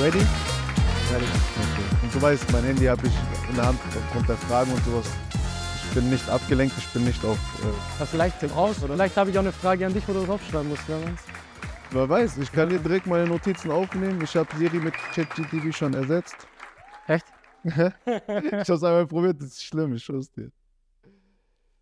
Ready? Ready. Okay. Und du weißt, mein Handy habe ich in der Hand aufgrund der Fragen und sowas. Ich bin nicht abgelenkt, ich bin nicht auf. Äh, Na, vielleicht raus, oder? Vielleicht habe ich auch eine Frage an dich, wo du draufschreiben musst. Wer weiß. wer weiß, ich kann dir direkt meine Notizen aufnehmen. Ich habe Siri mit ChatGTV schon ersetzt. Echt? ich habe es einmal probiert, das ist schlimm, ich schwör's dir.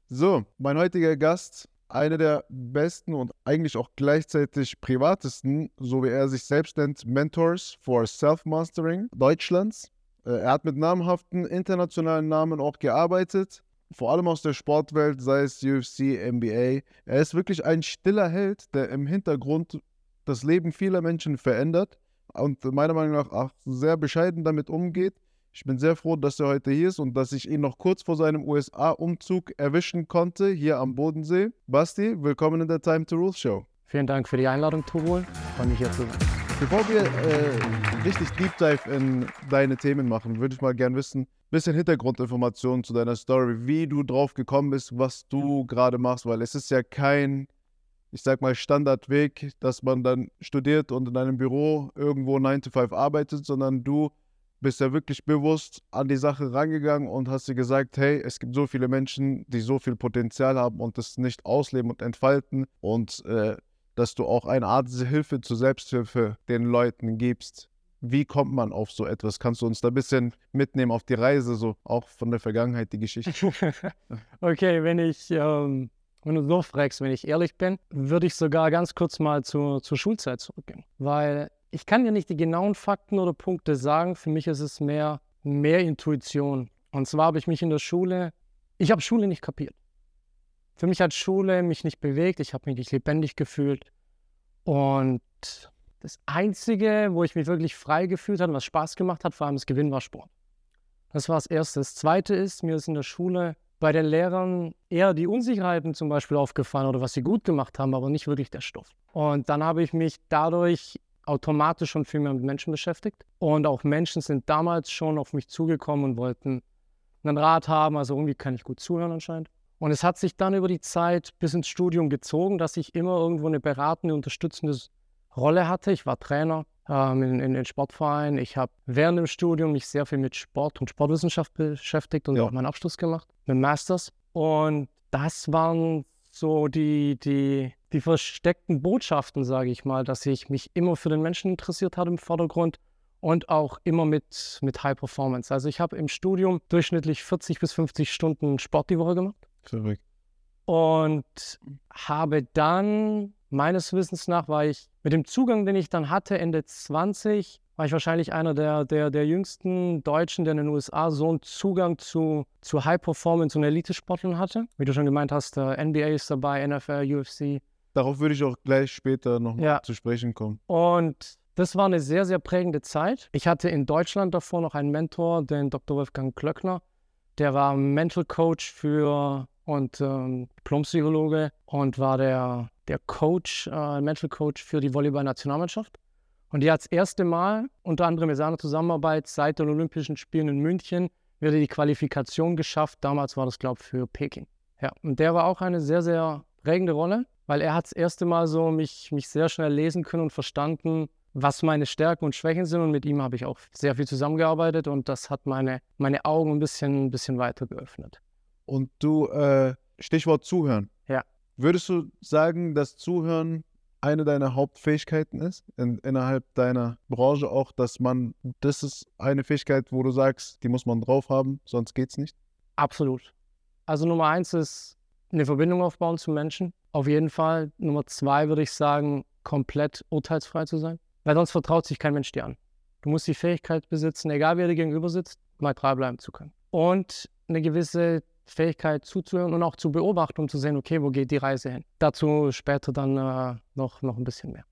So, mein heutiger Gast, einer der besten und eigentlich auch gleichzeitig privatesten, so wie er sich selbst nennt, Mentors for Self-Mastering Deutschlands. Äh, Er hat mit namhaften internationalen Namen auch gearbeitet, vor allem aus der Sportwelt, sei es UFC, NBA. Er ist wirklich ein stiller Held, der im Hintergrund das Leben vieler Menschen verändert und meiner Meinung nach auch sehr bescheiden damit umgeht. Ich bin sehr froh, dass er heute hier ist und dass ich ihn noch kurz vor seinem USA-Umzug erwischen konnte, hier am Bodensee. Basti, willkommen in der Time to Rule Show. Vielen Dank für die Einladung, Tobol. Freue mich hier zu sein. Bevor wir äh, richtig Deep Dive in deine Themen machen, würde ich mal gern wissen, bisschen Hintergrundinformationen zu deiner Story, wie du drauf gekommen bist, was du gerade machst, weil es ist ja kein, ich sag mal, Standardweg, dass man dann studiert und in einem Büro irgendwo 9 to 5 arbeitet, sondern du bist ja wirklich bewusst an die Sache rangegangen und hast dir gesagt, hey, es gibt so viele Menschen, die so viel Potenzial haben und das nicht ausleben und entfalten und äh, dass du auch eine Art Hilfe zur Selbsthilfe den Leuten gibst. Wie kommt man auf so etwas? Kannst du uns da ein bisschen mitnehmen auf die Reise, so auch von der Vergangenheit, die Geschichte? okay, wenn ich, ähm, wenn du so fragst, wenn ich ehrlich bin, würde ich sogar ganz kurz mal zur, zur Schulzeit zurückgehen. Weil ich kann dir nicht die genauen Fakten oder Punkte sagen. Für mich ist es mehr, mehr Intuition. Und zwar habe ich mich in der Schule, ich habe Schule nicht kapiert. Für mich hat Schule mich nicht bewegt, ich habe mich nicht lebendig gefühlt. Und das Einzige, wo ich mich wirklich frei gefühlt habe, was Spaß gemacht hat, vor allem das Gewinn war Sport. Das war das Erste. Das Zweite ist, mir ist in der Schule bei den Lehrern eher die Unsicherheiten zum Beispiel aufgefallen oder was sie gut gemacht haben, aber nicht wirklich der Stoff. Und dann habe ich mich dadurch automatisch schon viel mehr mit Menschen beschäftigt. Und auch Menschen sind damals schon auf mich zugekommen und wollten einen Rat haben. Also irgendwie kann ich gut zuhören anscheinend. Und es hat sich dann über die Zeit bis ins Studium gezogen, dass ich immer irgendwo eine beratende, unterstützende Rolle hatte. Ich war Trainer ähm, in, in den Sportvereinen. Ich habe während dem Studium mich sehr viel mit Sport und Sportwissenschaft beschäftigt und Ja. auch meinen Abschluss gemacht mit Masters. Und das waren so die, die, die versteckten Botschaften, sage ich mal, dass ich mich immer für den Menschen interessiert habe im Vordergrund und auch immer mit, mit High Performance. Also ich habe im Studium durchschnittlich 40 bis 50 Stunden Sport die Woche gemacht Verrückt. und habe dann, meines Wissens nach, war ich mit dem Zugang, den ich dann hatte, Ende 20, war ich wahrscheinlich einer der, der, der jüngsten Deutschen, der in den USA so einen Zugang zu, zu High Performance und Elitesportlern hatte. Wie du schon gemeint hast, äh, NBA ist dabei, NFL, UFC. Darauf würde ich auch gleich später noch Ja. zu sprechen kommen. Und das war eine sehr, sehr prägende Zeit. Ich hatte in Deutschland davor noch einen Mentor, den Dr. Wolfgang Klöckner. Der war Mental Coach für und ähm, Diplompsychologe und war der, der Coach, äh, Mental Coach für die Volleyball-Nationalmannschaft. Und die hat das erste Mal, unter anderem mit seiner Zusammenarbeit, seit den Olympischen Spielen in München, wieder die Qualifikation geschafft. Damals war das, glaube ich, für Peking. Ja, und der war auch eine sehr, sehr prägende Rolle, weil er hat das erste Mal so mich, mich sehr schnell lesen können und verstanden, was meine Stärken und Schwächen sind. Und mit ihm habe ich auch sehr viel zusammengearbeitet und das hat meine, meine Augen ein bisschen, ein bisschen weiter geöffnet. Und du, äh, Stichwort Zuhören. Ja. Würdest du sagen, dass Zuhören eine deiner Hauptfähigkeiten ist in, innerhalb deiner Branche auch, dass man, das ist eine Fähigkeit, wo du sagst, die muss man drauf haben, sonst geht's nicht? Absolut. Also Nummer eins ist eine Verbindung aufbauen zu Menschen. Auf jeden Fall. Nummer zwei würde ich sagen, komplett urteilsfrei zu sein. Weil sonst vertraut sich kein Mensch dir an. Du musst die Fähigkeit besitzen, egal wer dir gegenüber sitzt, neutral bleiben zu können. Und eine gewisse Fähigkeit zuzuhören und auch zu beobachten, um zu sehen, okay, wo geht die Reise hin. Dazu später dann äh, noch, noch ein bisschen mehr.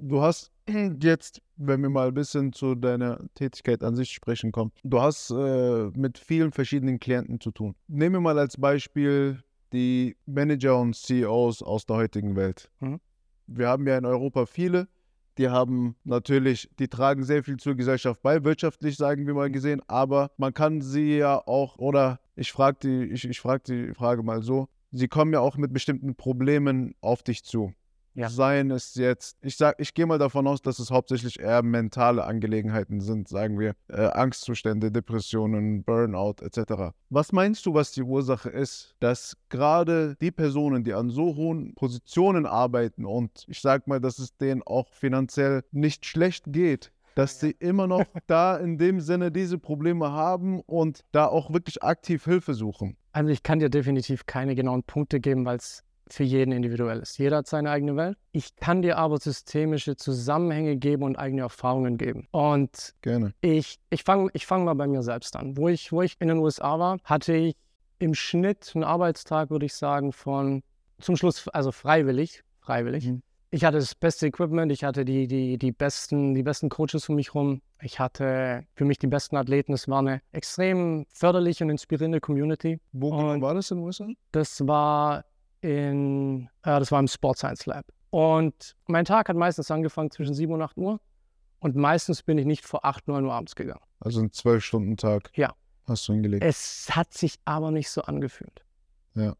Du hast jetzt, wenn wir mal ein bisschen zu deiner Tätigkeit an sich sprechen kommen, du hast äh, mit vielen verschiedenen Klienten zu tun. Nehmen wir mal als Beispiel die Manager und CEOs aus der heutigen Welt. Mhm. Wir haben ja in Europa viele, die haben natürlich, die tragen sehr viel zur Gesellschaft bei, wirtschaftlich sagen wir mal gesehen, aber man kann sie ja auch, oder ich frage die, ich, ich frag die Frage mal so, sie kommen ja auch mit bestimmten Problemen auf dich zu. Ja. Seien es jetzt, ich sag, ich gehe mal davon aus, dass es hauptsächlich eher mentale Angelegenheiten sind, sagen wir, äh, Angstzustände, Depressionen, Burnout etc. Was meinst du, was die Ursache ist, dass gerade die Personen, die an so hohen Positionen arbeiten und ich sag mal, dass es denen auch finanziell nicht schlecht geht, dass sie immer noch da in dem Sinne diese Probleme haben und da auch wirklich aktiv Hilfe suchen? Also ich kann dir definitiv keine genauen Punkte geben, weil es für jeden individuell ist. Jeder hat seine eigene Welt. Ich kann dir aber systemische Zusammenhänge geben und eigene Erfahrungen geben. Und Gerne. ich, ich fange ich fang mal bei mir selbst an. Wo ich, wo ich in den USA war, hatte ich im Schnitt einen Arbeitstag, würde ich sagen, von zum Schluss, also freiwillig, freiwillig. Mhm. Ich hatte das beste Equipment, ich hatte die, die, die, besten, die besten Coaches um mich rum. Ich hatte für mich die besten Athleten. Es war eine extrem förderliche und inspirierende Community. Wo Und- war das in den USA? Das war in, äh, das war im Sport Science Lab. Und mein Tag hat meistens angefangen zwischen 7 und 8 Uhr. Und meistens bin ich nicht vor 8, 9 Uhr abends gegangen. Also ein Zwölf-Stunden-Tag. Ja. Hast du hingelegt. Es hat sich aber nicht so angefühlt. Ja.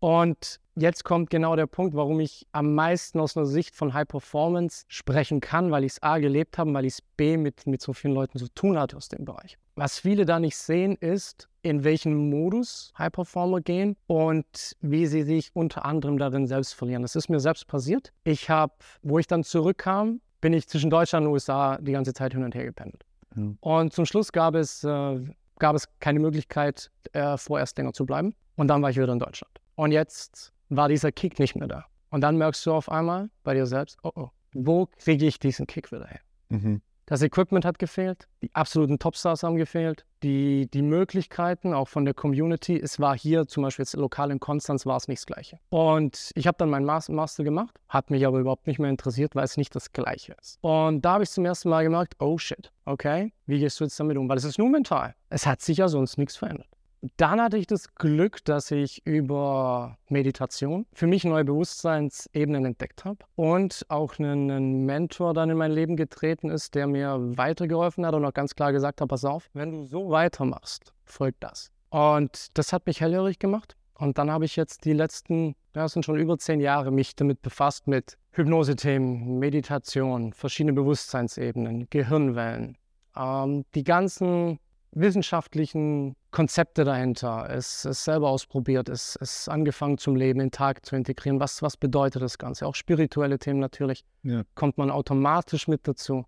Und jetzt kommt genau der Punkt, warum ich am meisten aus einer Sicht von High Performance sprechen kann, weil ich es A gelebt habe, weil ich es B mit, mit so vielen Leuten zu tun hatte aus dem Bereich. Was viele da nicht sehen, ist, in welchen Modus High Performer gehen und wie sie sich unter anderem darin selbst verlieren. Das ist mir selbst passiert. Ich habe, wo ich dann zurückkam, bin ich zwischen Deutschland und USA die ganze Zeit hin und her gependelt. Ja. Und zum Schluss gab es, äh, gab es keine Möglichkeit, äh, vorerst länger zu bleiben. Und dann war ich wieder in Deutschland. Und jetzt war dieser Kick nicht mehr da. Und dann merkst du auf einmal bei dir selbst, oh oh, wo kriege ich diesen Kick wieder her? Mhm. Das Equipment hat gefehlt, die absoluten Topstars haben gefehlt, die, die Möglichkeiten auch von der Community. Es war hier zum Beispiel jetzt lokal in Konstanz war es nicht das Gleiche. Und ich habe dann meinen Mas- Master gemacht, hat mich aber überhaupt nicht mehr interessiert, weil es nicht das Gleiche ist. Und da habe ich zum ersten Mal gemerkt, oh shit, okay, wie gehst du jetzt damit um? Weil es ist nur mental. Es hat sich ja sonst nichts verändert. Dann hatte ich das Glück, dass ich über Meditation für mich neue Bewusstseinsebenen entdeckt habe und auch einen, einen Mentor dann in mein Leben getreten ist, der mir weitergeholfen hat und auch ganz klar gesagt hat, pass auf, wenn du so weitermachst, folgt das. Und das hat mich hellhörig gemacht. Und dann habe ich jetzt die letzten, ja, es sind schon über zehn Jahre, mich damit befasst mit Hypnosethemen, Meditation, verschiedene Bewusstseinsebenen, Gehirnwellen, ähm, die ganzen wissenschaftlichen Konzepte dahinter, es, es selber ausprobiert, es, es angefangen zum Leben, in den Tag zu integrieren. Was, was bedeutet das Ganze? Auch spirituelle Themen natürlich, Ja. kommt man automatisch mit dazu.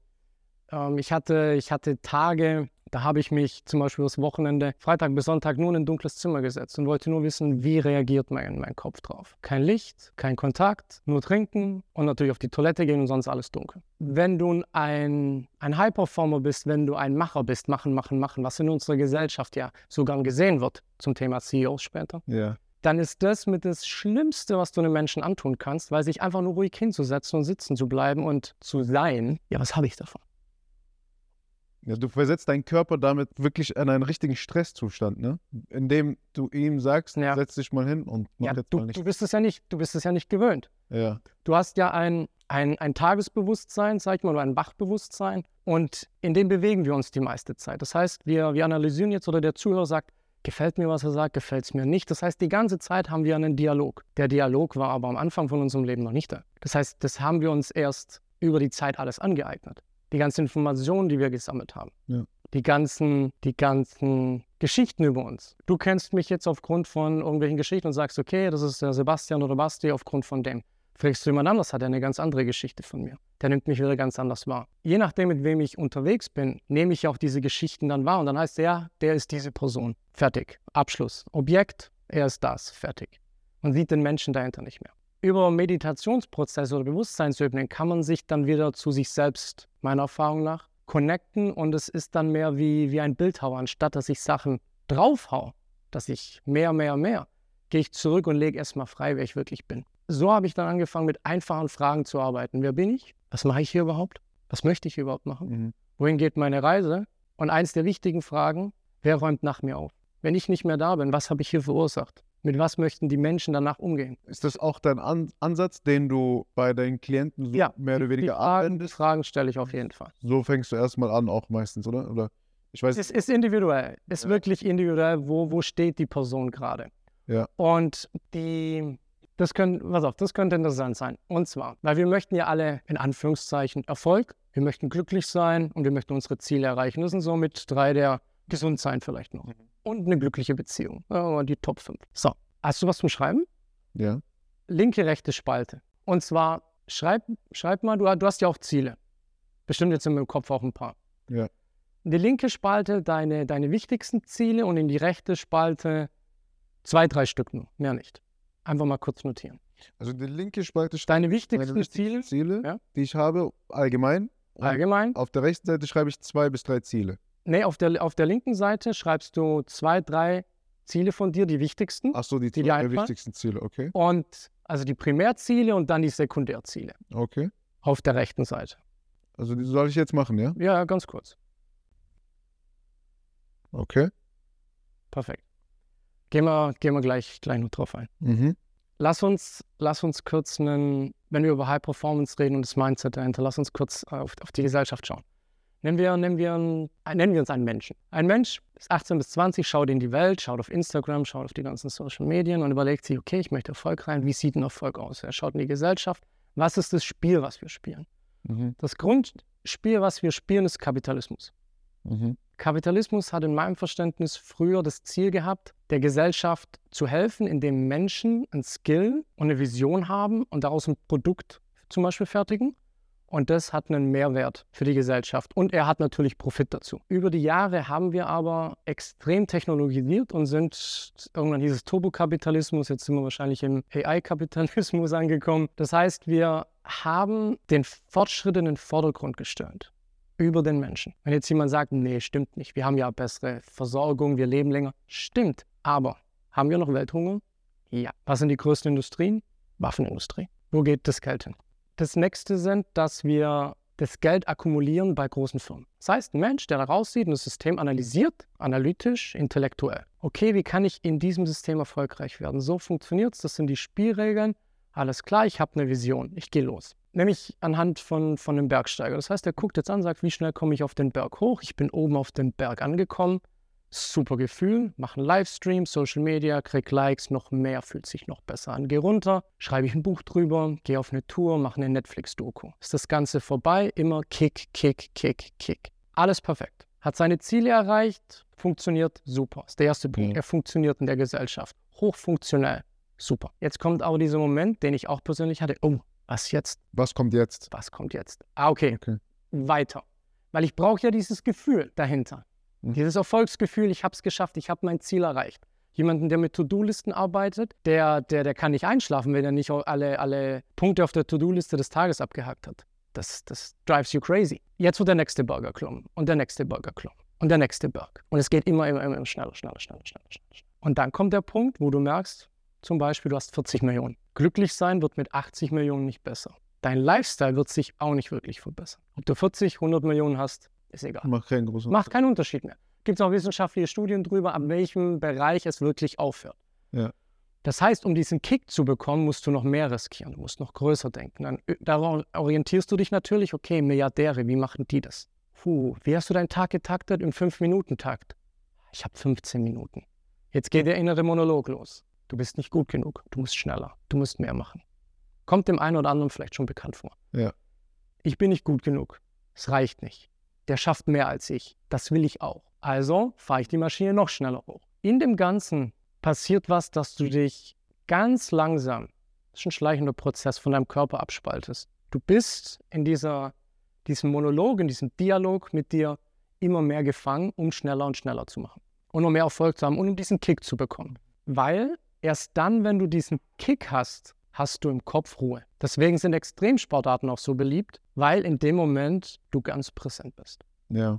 Ähm, ich, hatte, ich hatte Tage, da habe ich mich zum Beispiel das Wochenende, Freitag bis Sonntag, nur in ein dunkles Zimmer gesetzt und wollte nur wissen, wie reagiert mein, mein Kopf drauf. Kein Licht, kein Kontakt, nur trinken und natürlich auf die Toilette gehen und sonst alles dunkel. Wenn du ein, ein High-Performer bist, wenn du ein Macher bist, machen, machen, machen, was in unserer Gesellschaft ja sogar gesehen wird zum Thema CEOs später, Ja. dann ist das mit das Schlimmste, was du einem Menschen antun kannst, weil sich einfach nur ruhig hinzusetzen und sitzen zu bleiben und zu sein, ja, was habe ich davon? Ja, du versetzt deinen Körper damit wirklich in einen richtigen Stresszustand, ne? Indem du ihm sagst, Ja. setz dich mal hin und mach Ja, jetzt du, mal nicht. du bist es ja nicht, du bist es ja nicht gewöhnt. Ja. Du hast ja ein, ein, ein Tagesbewusstsein, sag ich mal, oder ein Wachbewusstsein und in dem bewegen wir uns die meiste Zeit. Das heißt, wir, wir analysieren jetzt oder der Zuhörer sagt, gefällt mir, was er sagt, gefällt es mir nicht. Das heißt, die ganze Zeit haben wir einen Dialog. Der Dialog war aber am Anfang von unserem Leben noch nicht da. Das heißt, das haben wir uns erst über die Zeit alles angeeignet. Die ganzen Informationen, die wir gesammelt haben. Ja. Die ganzen, die ganzen Geschichten über uns. Du kennst mich jetzt aufgrund von irgendwelchen Geschichten und sagst, okay, das ist der Sebastian oder Basti aufgrund von dem. Fragst du jemand anders, hat er eine ganz andere Geschichte von mir. Der nimmt mich wieder ganz anders wahr. Je nachdem, mit wem ich unterwegs bin, nehme ich auch diese Geschichten dann wahr. Und dann heißt er, der ist diese Person. Fertig. Abschluss. Objekt, er ist das. Fertig. Man sieht den Menschen dahinter nicht mehr. Über Meditationsprozesse oder Bewusstseinsebenen kann man sich dann wieder zu sich selbst, meiner Erfahrung nach, connecten. Und es ist dann mehr wie, wie ein Bildhauer. Anstatt dass ich Sachen draufhau, dass ich mehr, mehr, mehr, gehe ich zurück und lege erstmal frei, wer ich wirklich bin. So habe ich dann angefangen, mit einfachen Fragen zu arbeiten. Wer bin ich? Was mache ich hier überhaupt? Was möchte ich hier überhaupt machen? Mhm. Wohin geht meine Reise? Und eins der wichtigen Fragen, wer räumt nach mir auf? Wenn ich nicht mehr da bin, was habe ich hier verursacht? Mit was möchten die Menschen danach umgehen? Ist das auch dein An Ansatz, den du bei deinen Klienten so Ja, mehr oder Die weniger Fragen, die anwendest? Fragen stelle ich auf jeden Fall. So fängst du erstmal an, auch meistens, oder? Oder ich weiß Es ist individuell. Es ist Ja. wirklich individuell, wo, wo steht die Person gerade. Ja. Und die, Das könnte, pass auf, das könnte interessant sein. Und zwar, weil wir möchten ja alle in Anführungszeichen Erfolg, wir möchten glücklich sein und wir möchten unsere Ziele erreichen. Das sind so mit drei der gesund sein vielleicht noch. Und eine glückliche Beziehung. Ja, die Top 5. So, hast du was zum Schreiben? Ja. Linke, rechte Spalte. Und zwar, schreib, schreib mal, du, du hast ja auch Ziele. Bestimmt jetzt in meinem Kopf auch ein paar. Ja. In die linke Spalte deine, deine wichtigsten Ziele und in die rechte Spalte zwei, drei Stück nur, mehr nicht. Einfach mal kurz notieren. Also die linke Spalte Deine wichtigsten wichtigsten Ziele, Ziele, Ja. die ich habe, allgemein. Allgemein. Auf der rechten Seite schreibe ich zwei bis drei Ziele. Nee, auf der, auf der linken Seite schreibst du zwei, drei Ziele von dir, die wichtigsten. Ach so, die, Die einfallen? wichtigsten Ziele, okay. Und also die Primärziele und dann die Sekundärziele. Okay. Auf der rechten Seite. Also die soll ich jetzt machen, ja? Ja, ganz kurz. Okay. Perfekt. Gehen wir, gehen wir gleich, gleich noch drauf ein. Mhm. Lass uns, lass uns kurz einen, wenn wir über High Performance reden und das Mindset dahinter, lass uns kurz auf, auf die Gesellschaft schauen. Nennen wir, nennen, wir äh, nennen wir uns einen Menschen. Ein Mensch ist 18 bis 20, schaut in die Welt, schaut auf Instagram, schaut auf die ganzen Social Medien und überlegt sich, okay, ich möchte Erfolg rein. Wie sieht ein Erfolg aus? Er schaut in die Gesellschaft. Was ist das Spiel, was wir spielen? Mhm. Das Grundspiel, was wir spielen, ist Kapitalismus. Mhm. Kapitalismus hat in meinem Verständnis früher das Ziel gehabt, der Gesellschaft zu helfen, indem Menschen ein Skill und eine Vision haben und daraus ein Produkt zum Beispiel fertigen. Und das hat einen Mehrwert für die Gesellschaft. Und er hat natürlich Profit dazu. Über die Jahre haben wir aber extrem technologisiert und sind, irgendwann hieß es Turbokapitalismus, jetzt sind wir wahrscheinlich im AI-Kapitalismus angekommen. Das heißt, wir haben den Fortschritt in den Vordergrund gestellt über den Menschen. Wenn jetzt jemand sagt, nee, stimmt nicht, wir haben ja bessere Versorgung, wir leben länger, stimmt. Aber haben wir noch Welthunger? Ja. Was sind die größten Industrien? Waffenindustrie. Wo geht das Geld hin? Das nächste sind, dass wir das Geld akkumulieren bei großen Firmen. Das heißt, ein Mensch, der da raussieht und das System analysiert, analytisch, intellektuell. Okay, wie kann ich in diesem System erfolgreich werden? So funktioniert es, das sind die Spielregeln. Alles klar, ich habe eine Vision, ich gehe los. Nämlich anhand von, von einem Bergsteiger. Das heißt, er guckt jetzt an, sagt, wie schnell komme ich auf den Berg hoch? Ich bin oben auf dem Berg angekommen. Super Gefühl, mache einen Livestream, Social Media, krieg Likes, noch mehr, fühlt sich noch besser an. Geh runter, schreibe ich ein Buch drüber, gehe auf eine Tour, mache eine Netflix-Doku. Ist das Ganze vorbei, immer Kick, Kick, Kick, Kick. Alles perfekt. Hat seine Ziele erreicht, funktioniert super. Ist der erste Punkt. Mhm. Er funktioniert in der Gesellschaft. Hochfunktionell. Super. Jetzt kommt aber dieser Moment, den ich auch persönlich hatte. Oh, was jetzt? Was kommt jetzt? Was kommt jetzt? Ah, okay. Okay. Weiter. Weil ich brauche ja dieses Gefühl dahinter. Mhm. Dieses Erfolgsgefühl, ich habe es geschafft, ich habe mein Ziel erreicht. Jemanden, der mit To-Do-Listen arbeitet, der, der, der kann nicht einschlafen, wenn er nicht alle, alle Punkte auf der To-Do-Liste des Tages abgehakt hat. Das, das drives you crazy. Jetzt wird der nächste Burger klommen und der nächste Burger klommen und der nächste Burger. Und es geht immer, immer, immer schneller, schneller, schneller, schneller, schneller. Und dann kommt der Punkt, wo du merkst, zum Beispiel, du hast 40 Millionen. Glücklich sein wird mit 80 Millionen nicht besser. Dein Lifestyle wird sich auch nicht wirklich verbessern. Ob du 40, 100 Millionen hast, ist egal. Macht keinen großen Macht keinen Unterschied mehr. Gibt es auch wissenschaftliche Studien drüber, ab welchem Bereich es wirklich aufhört. Ja. Das heißt, um diesen Kick zu bekommen, musst du noch mehr riskieren. Du musst noch größer denken. Dann ö- darauf orientierst du dich natürlich, okay, Milliardäre, wie machen die das? Puh, wie hast du deinen Tag getaktet? Im 5-Minuten-Takt. Ich habe 15 Minuten. Jetzt geht der innere Monolog los. Du bist nicht gut genug. Du musst schneller. Du musst mehr machen. Kommt dem einen oder anderen vielleicht schon bekannt vor. Ja. Ich bin nicht gut genug. Es reicht nicht. Der schafft mehr als ich. Das will ich auch. Also fahre ich die Maschine noch schneller hoch. In dem Ganzen passiert was, dass du dich ganz langsam, das ist ein schleichender Prozess, von deinem Körper abspaltest. Du bist in dieser, diesem Monolog, in diesem Dialog mit dir immer mehr gefangen, um schneller und schneller zu machen. Und um mehr Erfolg zu haben und um diesen Kick zu bekommen. Weil erst dann, wenn du diesen Kick hast, hast du im Kopf Ruhe. Deswegen sind Extremsportarten auch so beliebt, weil in dem Moment du ganz präsent bist. Ja.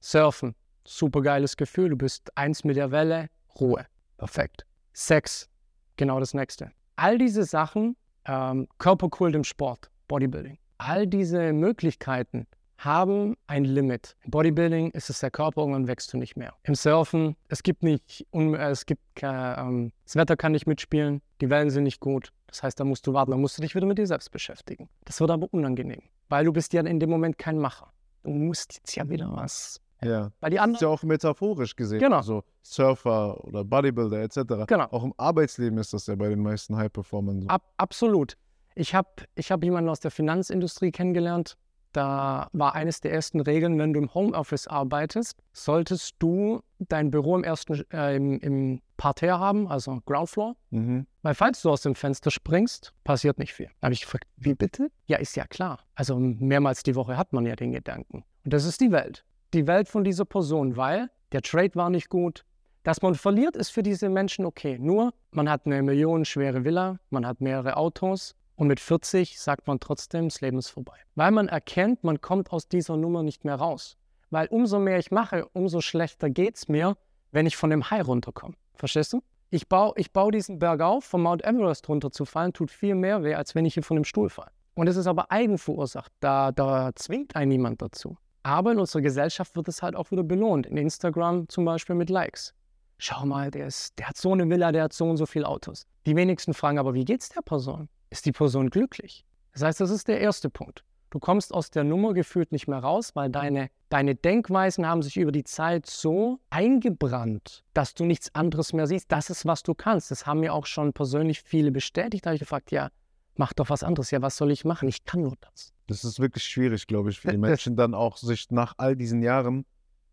Surfen, super geiles Gefühl, du bist eins mit der Welle, Ruhe, perfekt. Sex, genau das nächste. All diese Sachen, ähm, Körperkult im Sport, Bodybuilding, all diese Möglichkeiten haben ein Limit. Im Bodybuilding ist es der Körper, irgendwann wächst du nicht mehr. Im Surfen, es gibt nicht, äh, es gibt ke- ähm, das Wetter kann nicht mitspielen, die Wellen sind nicht gut. Das heißt, da musst du warten, da musst du dich wieder mit dir selbst beschäftigen. Das wird aber unangenehm, weil du bist ja in dem Moment kein Macher. Du musst jetzt ja wieder was Ja. Weil die Das ist anderen, ja auch metaphorisch gesehen. Genau. Also Surfer oder Bodybuilder etc. Genau. Auch im Arbeitsleben ist das ja bei den meisten High-Performern so. ab, absolut. Ich habe ich hab jemanden aus der Finanzindustrie kennengelernt. Da war eines der ersten Regeln, wenn du im Homeoffice arbeitest, solltest du dein Büro im ersten äh, im, im Parterre haben, also Ground Floor. Mhm. Weil falls du aus dem Fenster springst, passiert nicht viel. Da habe ich gefragt, wie bitte? Ja, ist ja klar. Also mehrmals die Woche hat man ja den Gedanken. Und das ist die Welt. Die Welt von dieser Person, weil der Trade war nicht gut. Dass man verliert, ist für diese Menschen okay. Nur, man hat eine millionenschwere Villa, man hat mehrere Autos und mit 40 sagt man trotzdem, das Leben ist vorbei. Weil man erkennt, man kommt aus dieser Nummer nicht mehr raus. Weil umso mehr ich mache, umso schlechter geht es mir, wenn ich von dem High runterkomme. Verstehst du? Ich baue ich bau diesen Berg auf, vom Mount Everest runterzufallen, tut viel mehr weh, als wenn ich hier von dem Stuhl falle. Und es ist aber eigenverursacht. Da, da zwingt einen niemand dazu. Aber in unserer Gesellschaft wird es halt auch wieder belohnt. In Instagram zum Beispiel mit Likes. Schau mal, der, ist, der hat so eine Villa, der hat so und so viele Autos. Die wenigsten fragen aber, wie geht's der Person? Ist die Person glücklich? Das heißt, das ist der erste Punkt. Du kommst aus der Nummer gefühlt nicht mehr raus, weil deine, deine Denkweisen haben sich über die Zeit so eingebrannt, dass du nichts anderes mehr siehst. Das ist, was du kannst. Das haben mir auch schon persönlich viele bestätigt. Da habe ich gefragt, ja, mach doch was anderes. Ja, was soll ich machen? Ich kann nur das. Das ist wirklich schwierig, glaube ich, für die Menschen dann auch, sich nach all diesen Jahren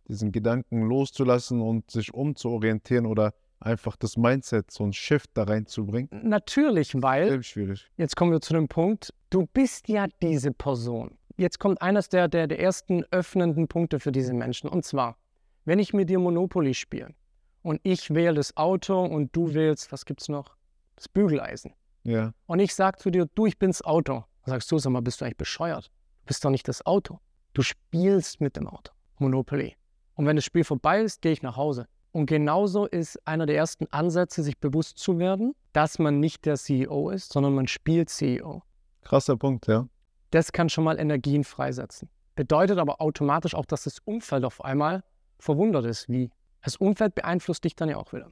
diesen Gedanken loszulassen und sich umzuorientieren oder einfach das Mindset, so ein Shift da reinzubringen. Natürlich, weil schwierig. Jetzt kommen wir zu dem Punkt, du bist ja diese Person. Jetzt kommt eines der, der, der ersten öffnenden Punkte für diese Menschen. Und zwar, wenn ich mit dir Monopoly spiele und ich wähle das Auto und du wählst, was gibt's noch? Das Bügeleisen. Ja. Und ich sag zu dir, du, ich bin's Auto. Dann sagst du, sag mal, bist du eigentlich bescheuert? Du bist doch nicht das Auto. Du spielst mit dem Auto. Monopoly. Und wenn das Spiel vorbei ist, gehe ich nach Hause. Und genauso ist einer der ersten Ansätze, sich bewusst zu werden, dass man nicht der CEO ist, sondern man spielt CEO. Krasser Punkt, ja. Das kann schon mal Energien freisetzen. Bedeutet aber automatisch auch, dass das Umfeld auf einmal verwundert ist. Wie? Das Umfeld beeinflusst dich dann ja auch wieder.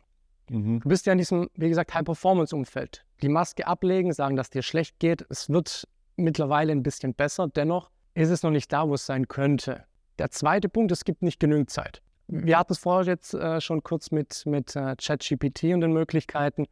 Mhm. Du bist ja in diesem, wie gesagt, High-Performance-Umfeld. Die Maske ablegen, sagen, dass dir schlecht geht. Es wird mittlerweile ein bisschen besser. Dennoch ist es noch nicht da, wo es sein könnte. Der zweite Punkt, es gibt nicht genügend Zeit. Wir hatten es vorher jetzt äh, schon kurz mit, mit äh, ChatGPT und den Möglichkeiten,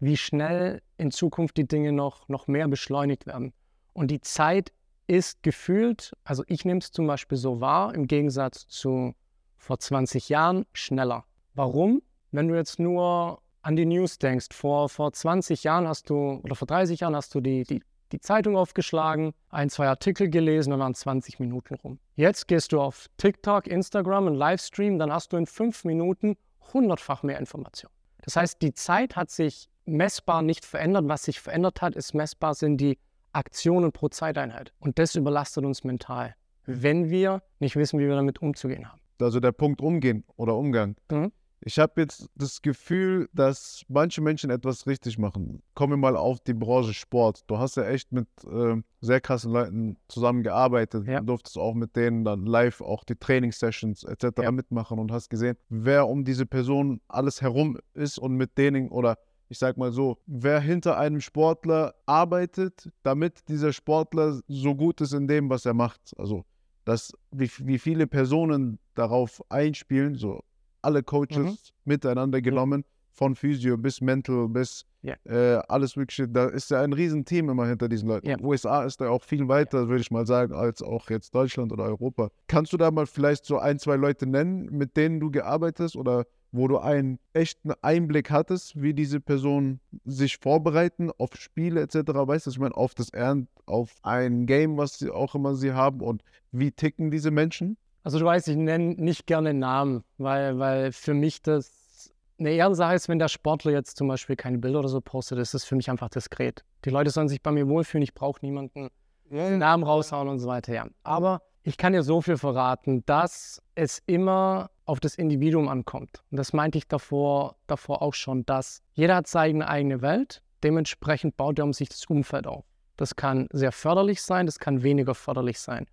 wie schnell in Zukunft die Dinge noch, noch mehr beschleunigt werden. Und die Zeit ist gefühlt, also ich nehme es zum Beispiel so wahr, im Gegensatz zu vor 20 Jahren, schneller. Warum? Wenn du jetzt nur an die News denkst, vor, vor 20 Jahren hast du, oder vor 30 Jahren hast du die, die, die Zeitung aufgeschlagen, ein, zwei Artikel gelesen, dann waren 20 Minuten rum. Jetzt gehst du auf TikTok, Instagram, einen Livestream, dann hast du in fünf Minuten hundertfach mehr Informationen. Das heißt, die Zeit hat sich messbar nicht verändert. Was sich verändert hat, ist messbar sind die Aktionen pro Zeiteinheit. Und das überlastet uns mental, wenn wir nicht wissen, wie wir damit umzugehen haben. Also der Punkt umgehen oder Umgang. Mhm. Ich habe jetzt das Gefühl, dass manche Menschen etwas richtig machen. Kommen wir mal auf die Branche Sport. Du hast ja echt mit ähm, sehr krassen Leuten zusammengearbeitet. Ja. Du durftest auch mit denen dann live auch die Trainingssessions etc. Ja. mitmachen und hast gesehen, wer um diese Person alles herum ist und mit denen oder ich sag mal so, wer hinter einem Sportler arbeitet, damit dieser Sportler so gut ist in dem, was er macht. Also, dass, wie, wie viele Personen darauf einspielen, so alle Coaches Mhm. miteinander genommen, von Physio bis Mental bis Ja. äh, alles Mögliche. Da ist ja ein Riesenteam immer hinter diesen Leuten. Ja. USA ist da auch viel weiter, würde ich mal sagen, als auch jetzt Deutschland oder Europa. Kannst du da mal vielleicht so ein, zwei Leute nennen, mit denen du gearbeitet hast oder wo du einen echten Einblick hattest, wie diese Personen sich vorbereiten auf Spiele etc. Weißt du, ich meine, auf das Ernst, auf ein Game, was sie auch immer sie haben und wie ticken diese Menschen? Also du weißt, ich nenne nicht gerne Namen, weil, weil für mich das eine Ehrensache ist, wenn der Sportler jetzt zum Beispiel keine Bilder oder so postet, ist das für mich einfach diskret. Die Leute sollen sich bei mir wohlfühlen, ich brauche niemanden Namen raushauen und so weiter. Ja. Aber ich kann dir so viel verraten, dass es immer auf das Individuum ankommt. Und das meinte ich davor, davor auch schon, dass jeder hat seine eigene Welt, dementsprechend baut er um sich das Umfeld auf. Das kann sehr förderlich sein, das kann weniger förderlich sein.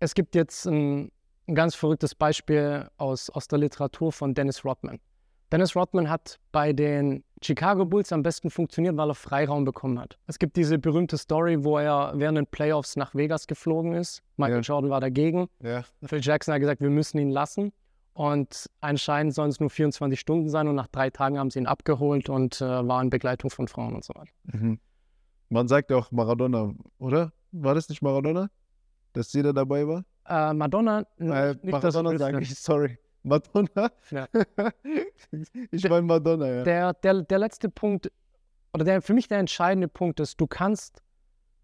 Es gibt jetzt ein, ein ganz verrücktes Beispiel aus, aus der Literatur von Dennis Rodman. Dennis Rodman hat bei den Chicago Bulls am besten funktioniert, weil er Freiraum bekommen hat. Es gibt diese berühmte Story, wo er während den Playoffs nach Vegas geflogen ist. Michael Ja. Jordan war dagegen. Ja. Phil Jackson hat gesagt, wir müssen ihn lassen. Und anscheinend sollen es nur 24 Stunden sein und nach drei Tagen haben sie ihn abgeholt und äh, war in Begleitung von Frauen und so weiter. Mhm. Man sagt ja auch Maradona, oder? War das nicht Maradona, dass jeder dabei war? Äh, Madonna, Äh, nicht, Maradona du sage ich, sorry. Madonna? Ja. ich meine Madonna, ja. der, der, der letzte Punkt, oder der für mich der entscheidende Punkt ist, du kannst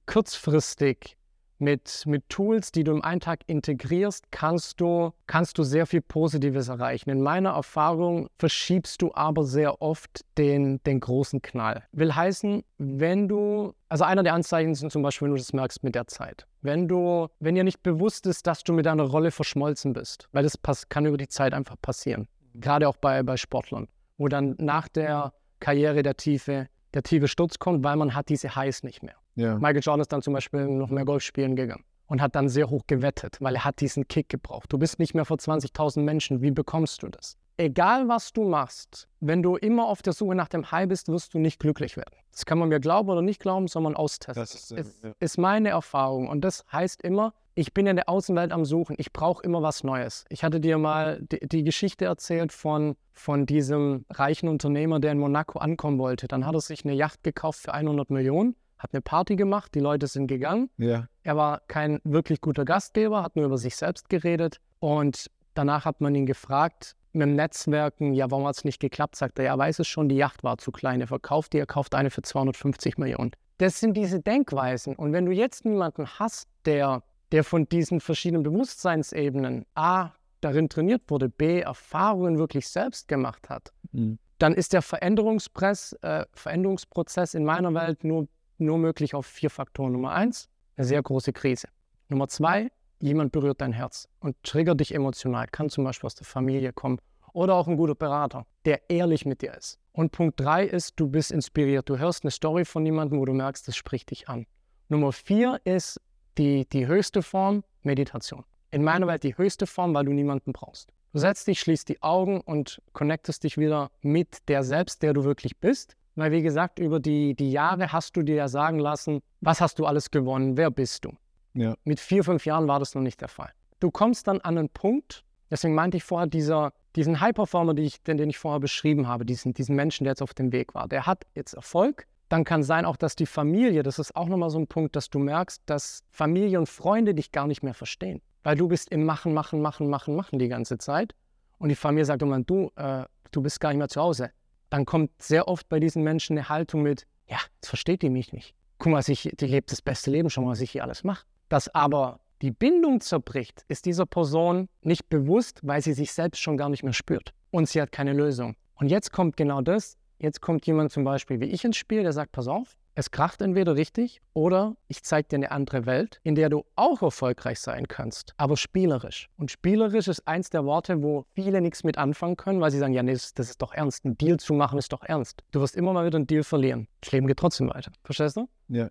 kurzfristig mit, mit Tools, die du im Alltag integrierst, kannst du, kannst du sehr viel Positives erreichen. In meiner Erfahrung verschiebst du aber sehr oft den, den großen Knall. Will heißen, wenn du, also einer der Anzeichen sind zum Beispiel, wenn du das merkst mit der Zeit. Wenn du, wenn dir nicht bewusst ist, dass du mit deiner Rolle verschmolzen bist, weil das pass, kann über die Zeit einfach passieren. Gerade auch bei, bei Sportlern, wo dann nach der Karriere der tiefe, der tiefe Sturz kommt, weil man hat diese Highs nicht mehr. Ja. Michael Jordan ist dann zum Beispiel noch mehr Golf spielen gegangen und hat dann sehr hoch gewettet, weil er hat diesen Kick gebraucht. Du bist nicht mehr vor 20.000 Menschen. Wie bekommst du das? Egal, was du machst, wenn du immer auf der Suche nach dem High bist, wirst du nicht glücklich werden. Das kann man mir glauben oder nicht glauben, man austesten. Das ist, äh, ist, ja. ist meine Erfahrung. Und das heißt immer, ich bin in der Außenwelt am Suchen. Ich brauche immer was Neues. Ich hatte dir mal die, die Geschichte erzählt von, von diesem reichen Unternehmer, der in Monaco ankommen wollte. Dann hat er sich eine Yacht gekauft für 100 Millionen, hat eine Party gemacht, die Leute sind gegangen. ja. Er war kein wirklich guter Gastgeber, hat nur über sich selbst geredet. Und danach hat man ihn gefragt, mit dem Netzwerken, ja, warum hat es nicht geklappt? Sagt er, ja, weiß es schon, die Yacht war zu klein. Er verkauft die, er kauft eine für 250 Millionen. Das sind diese Denkweisen. Und wenn du jetzt niemanden hast, der, der von diesen verschiedenen Bewusstseinsebenen A, darin trainiert wurde, B, Erfahrungen wirklich selbst gemacht hat, Mhm. dann ist der Veränderungspress, äh, Veränderungsprozess in meiner Welt nur, nur möglich auf vier Faktoren. Nummer eins, eine sehr große Krise. Nummer zwei, jemand berührt dein Herz und triggert dich emotional. Kann zum Beispiel aus der Familie kommen oder auch ein guter Berater, der ehrlich mit dir ist. Und Punkt drei ist, du bist inspiriert. Du hörst eine Story von jemandem, wo du merkst, das spricht dich an. Nummer vier ist die, die höchste Form, Meditation. In meiner Welt die höchste Form, weil du niemanden brauchst. Du setzt dich, schließt die Augen und connectest dich wieder mit der selbst, der du wirklich bist. Weil, wie gesagt, über die, die Jahre hast du dir ja sagen lassen, was hast du alles gewonnen, wer bist du. Ja. Mit vier, fünf Jahren war das noch nicht der Fall. Du kommst dann an einen Punkt, deswegen meinte ich vorher, dieser, diesen High-Performer, die den, den ich vorher beschrieben habe, diesen, diesen Menschen, der jetzt auf dem Weg war, der hat jetzt Erfolg. Dann kann sein auch, dass die Familie, das ist auch nochmal so ein Punkt, dass du merkst, dass Familie und Freunde dich gar nicht mehr verstehen. Weil du bist im Machen, Machen, Machen, Machen, Machen die ganze Zeit. Und die Familie sagt immer, du, äh, du bist gar nicht mehr zu Hause. Dann kommt sehr oft bei diesen Menschen eine Haltung mit, ja, jetzt versteht die mich nicht. Guck mal, ich, die lebt das beste Leben schon, was ich hier alles mache. Dass aber die Bindung zerbricht, ist dieser Person nicht bewusst, weil sie sich selbst schon gar nicht mehr spürt. Und sie hat keine Lösung. Und jetzt kommt genau das. Jetzt kommt jemand zum Beispiel wie ich ins Spiel, der sagt, pass auf, es kracht entweder richtig oder ich zeige dir eine andere Welt, in der du auch erfolgreich sein kannst, aber spielerisch. Und spielerisch ist eins der Worte, wo viele nichts mit anfangen können, weil sie sagen, ja, nee, das, das ist doch ernst. Ein Deal zu machen ist doch ernst. Du wirst immer mal wieder einen Deal verlieren. Das Leben geht trotzdem weiter. Verstehst du? Ja.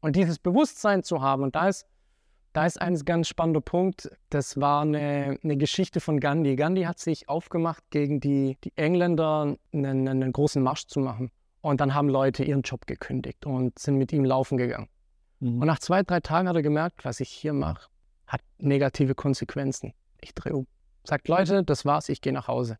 Und dieses Bewusstsein zu haben, und da ist, da ist ein ganz spannender Punkt, das war eine, eine Geschichte von Gandhi. Gandhi hat sich aufgemacht, gegen die, die Engländer einen, einen großen Marsch zu machen. Und dann haben Leute ihren Job gekündigt und sind mit ihm laufen gegangen. Mhm. Und nach zwei, drei Tagen hat er gemerkt, was ich hier mache, hat negative Konsequenzen. Ich drehe um. Sagt, Leute, das war's, ich gehe nach Hause.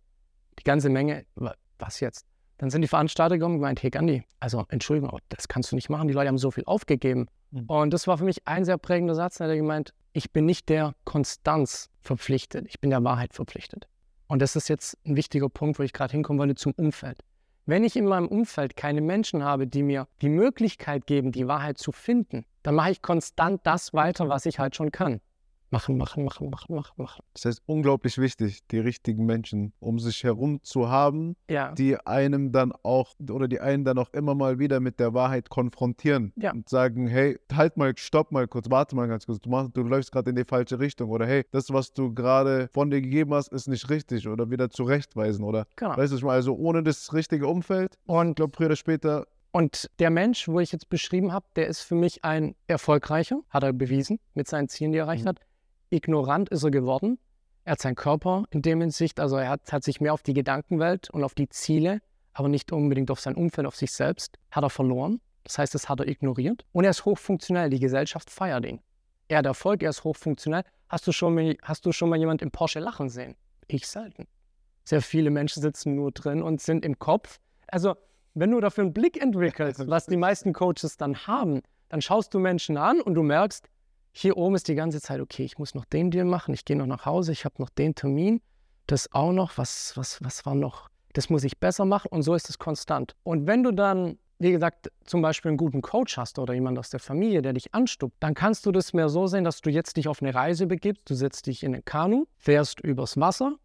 Die ganze Menge, wa- was jetzt? Dann sind die Veranstalter gekommen und gemeint, hey Gandhi, also Entschuldigung, aber das kannst du nicht machen, die Leute haben so viel aufgegeben. Mhm. Und das war für mich ein sehr prägender Satz, da hat er gemeint, ich bin nicht der Konstanz verpflichtet, ich bin der Wahrheit verpflichtet. Und das ist jetzt ein wichtiger Punkt, wo ich gerade hinkommen wollte, zum Umfeld. Wenn ich in meinem Umfeld keine Menschen habe, die mir die Möglichkeit geben, die Wahrheit zu finden, dann mache ich konstant das weiter, was ich halt schon kann. Machen, machen, machen, machen, machen, machen. Das heißt, unglaublich wichtig, die richtigen Menschen um sich herum zu haben, Ja, die einem dann auch oder die einen dann auch immer mal wieder mit der Wahrheit konfrontieren Ja. und sagen, hey, halt mal, stopp mal kurz, warte mal ganz kurz, du, machst, du läufst gerade in die falsche Richtung oder hey, das, was du gerade von dir gegeben hast, ist nicht richtig oder wieder zurechtweisen oder genau. weißt du, meine? also ohne das richtige Umfeld, ich Und glaube früher oder später, Und der Mensch, wo ich jetzt beschrieben habe, der ist für mich ein erfolgreicher, hat er bewiesen mit seinen Zielen, die er erreicht Mhm. hat. Ignorant ist er geworden. Er hat seinen Körper in dem Hinsicht, also er hat, hat sich mehr auf die Gedankenwelt und auf die Ziele, aber nicht unbedingt auf sein Umfeld, auf sich selbst, hat er verloren. Das heißt, das hat er ignoriert. Und er ist hochfunktionell. Die Gesellschaft feiert ihn. Er hat Erfolg, er ist hochfunktionell. Hast du schon mal, hast du schon mal jemand im Porsche lachen sehen? Ich selten. Sehr viele Menschen sitzen nur drin und sind im Kopf. Also, wenn du dafür einen Blick entwickelst, was die meisten Coaches dann haben, dann schaust du Menschen an und du merkst, hier oben ist die ganze Zeit, okay, ich muss noch den Deal machen, ich gehe noch nach Hause, ich habe noch den Termin, das auch noch, was, was, was war noch, das muss ich besser machen und so ist es konstant. Und wenn du dann, wie gesagt, zum Beispiel einen guten Coach hast oder jemand aus der Familie, der dich anstuppt, dann kannst du das mehr so sehen, dass du jetzt dich auf eine Reise begibst, du setzt dich in ein Kanu, fährst übers Wasser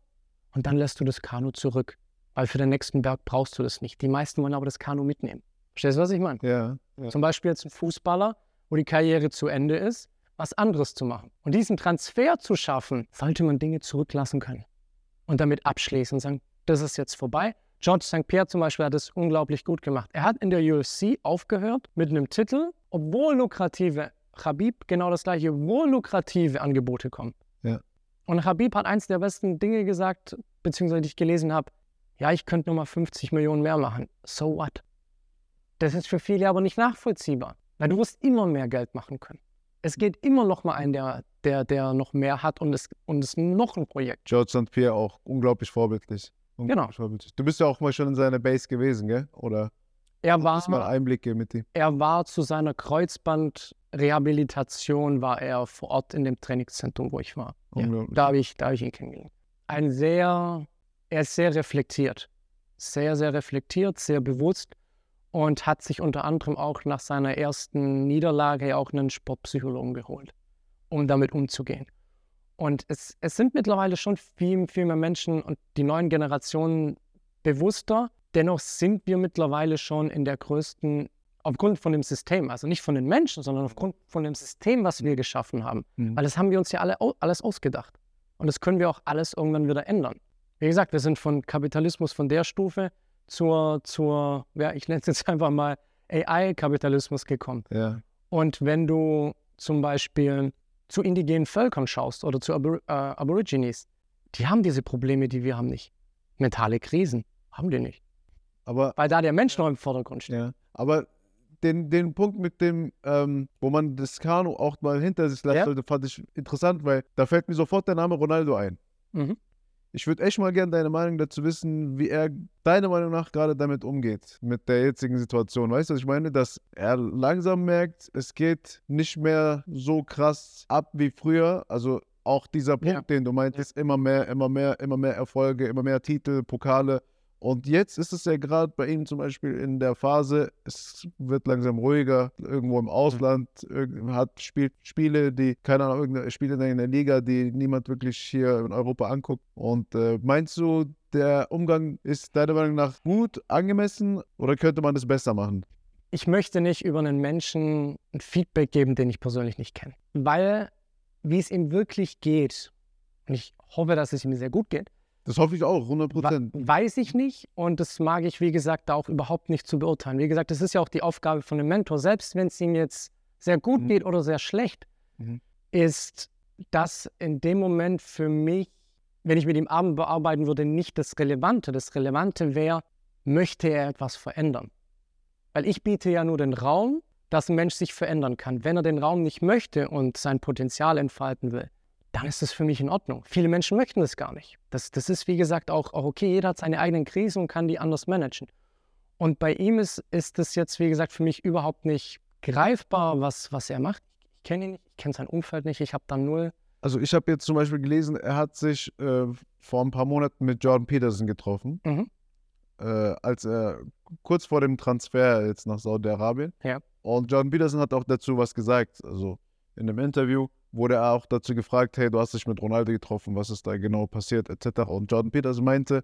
und dann lässt du das Kanu zurück. Weil für den nächsten Berg brauchst du das nicht. Die meisten wollen aber das Kanu mitnehmen. Verstehst du, was ich meine? Ja, ja. Zum Beispiel jetzt ein Fußballer, wo die Karriere zu Ende ist, was anderes zu machen. Und diesen Transfer zu schaffen, sollte man Dinge zurücklassen können und damit abschließen und sagen, das ist jetzt vorbei. George St. Pierre zum Beispiel hat es unglaublich gut gemacht. Er hat in der UFC aufgehört mit einem Titel, obwohl lukrative, Habib genau das gleiche, obwohl lukrative Angebote kommen. Ja. Und Habib hat eins der besten Dinge gesagt, beziehungsweise die ich gelesen habe, ja, ich könnte nochmal 50 Millionen mehr machen. So what? Das ist für viele aber nicht nachvollziehbar, weil du wirst immer mehr Geld machen können. Es geht immer noch mal ein, der, der, der noch mehr hat und es, und es noch ein Projekt. George St. Pierre auch unglaublich vorbildlich. Unglaublich Genau. Vorbildlich. Du bist ja auch mal schon in seiner Base gewesen, gell? Oder Er hast mal war, Einblicke mit ihm? er war zu seiner Kreuzbandrehabilitation, war er vor Ort in dem Trainingszentrum, wo ich war. Ja, da habe ich, da hab ich ihn kennengelernt. Ein sehr, er ist sehr reflektiert. Sehr, sehr reflektiert, sehr bewusst und hat sich unter anderem auch nach seiner ersten Niederlage auch einen Sportpsychologen geholt, um damit umzugehen. Und es, es sind mittlerweile schon viel, viel mehr Menschen und die neuen Generationen bewusster. Dennoch sind wir mittlerweile schon in der größten, aufgrund von dem System, also nicht von den Menschen, sondern aufgrund von dem System, was wir geschaffen haben. Mhm. Weil das haben wir uns ja alle alles ausgedacht. Und das können wir auch alles irgendwann wieder ändern. Wie gesagt, wir sind von Kapitalismus von der Stufe zur, zur ja, ich nenne es jetzt einfach mal AI-Kapitalismus gekommen. Ja. Und wenn du zum Beispiel zu indigenen Völkern schaust oder zu Abor äh, Aborigines, die haben diese Probleme, die wir haben nicht. Mentale Krisen haben die nicht. Aber Weil da der Mensch noch im Vordergrund steht. Ja, aber den, den Punkt mit dem, ähm, wo man das Kanu auch mal hinter sich lassen Ja. sollte, fand ich interessant, weil da fällt mir sofort der Name Ronaldo ein. Mhm. Ich würde echt mal gerne deine Meinung dazu wissen, wie er deiner Meinung nach gerade damit umgeht, mit der jetzigen Situation. Weißt du, was ich meine? Dass er langsam merkt, es geht nicht mehr so krass ab wie früher. Also auch dieser Punkt, Ja. den du meintest, immer mehr, immer mehr, immer mehr Erfolge, immer mehr Titel, Pokale. Und jetzt ist es ja gerade bei ihm zum Beispiel in der Phase, es wird langsam ruhiger, irgendwo im Ausland, irg- hat spielt Spiele, die, keine Ahnung, irgendeine, spielt in einer Liga, die niemand wirklich hier in Europa anguckt. Und äh, meinst du, der Umgang ist deiner Meinung nach gut, angemessen oder könnte man das besser machen? ich möchte nicht über einen Menschen ein Feedback geben, den ich persönlich nicht kenne. Weil, wie es ihm wirklich geht, und ich hoffe, dass es ihm sehr gut geht, Das hoffe ich auch, 100 wa- Prozent. weiß ich nicht und das mag ich, wie gesagt, auch überhaupt nicht zu beurteilen. Wie gesagt, das ist ja auch die Aufgabe von einem Mentor, selbst wenn es ihm jetzt sehr gut Mhm. geht oder sehr schlecht, Mhm. ist das in dem Moment für mich, wenn ich mit ihm Abend bearbeiten würde, nicht das Relevante. Das Relevante wäre, möchte er etwas verändern? Weil ich biete ja nur den Raum, dass ein Mensch sich verändern kann. Wenn er den Raum nicht möchte und sein Potenzial entfalten will, dann ist das für mich in Ordnung. Viele Menschen möchten das gar nicht. Das, das ist, wie gesagt, auch, auch okay. Jeder hat seine eigenen Krisen und kann die anders managen. Und bei ihm ist, ist das jetzt, wie gesagt, für mich überhaupt nicht greifbar, was, was er macht. Ich kenne ihn nicht, ich kenne sein Umfeld nicht, ich habe da null. Also ich habe jetzt zum Beispiel gelesen, er hat sich äh, vor ein paar Monaten mit Jordan Peterson getroffen, Mhm. äh, als er kurz vor dem Transfer jetzt nach Saudi-Arabien. Ja. Und Jordan Peterson hat auch dazu was gesagt. Also in einem Interview wurde er auch dazu gefragt, hey, du hast dich mit Ronaldo getroffen, was ist da genau passiert, etc. Und Jordan Peterson meinte,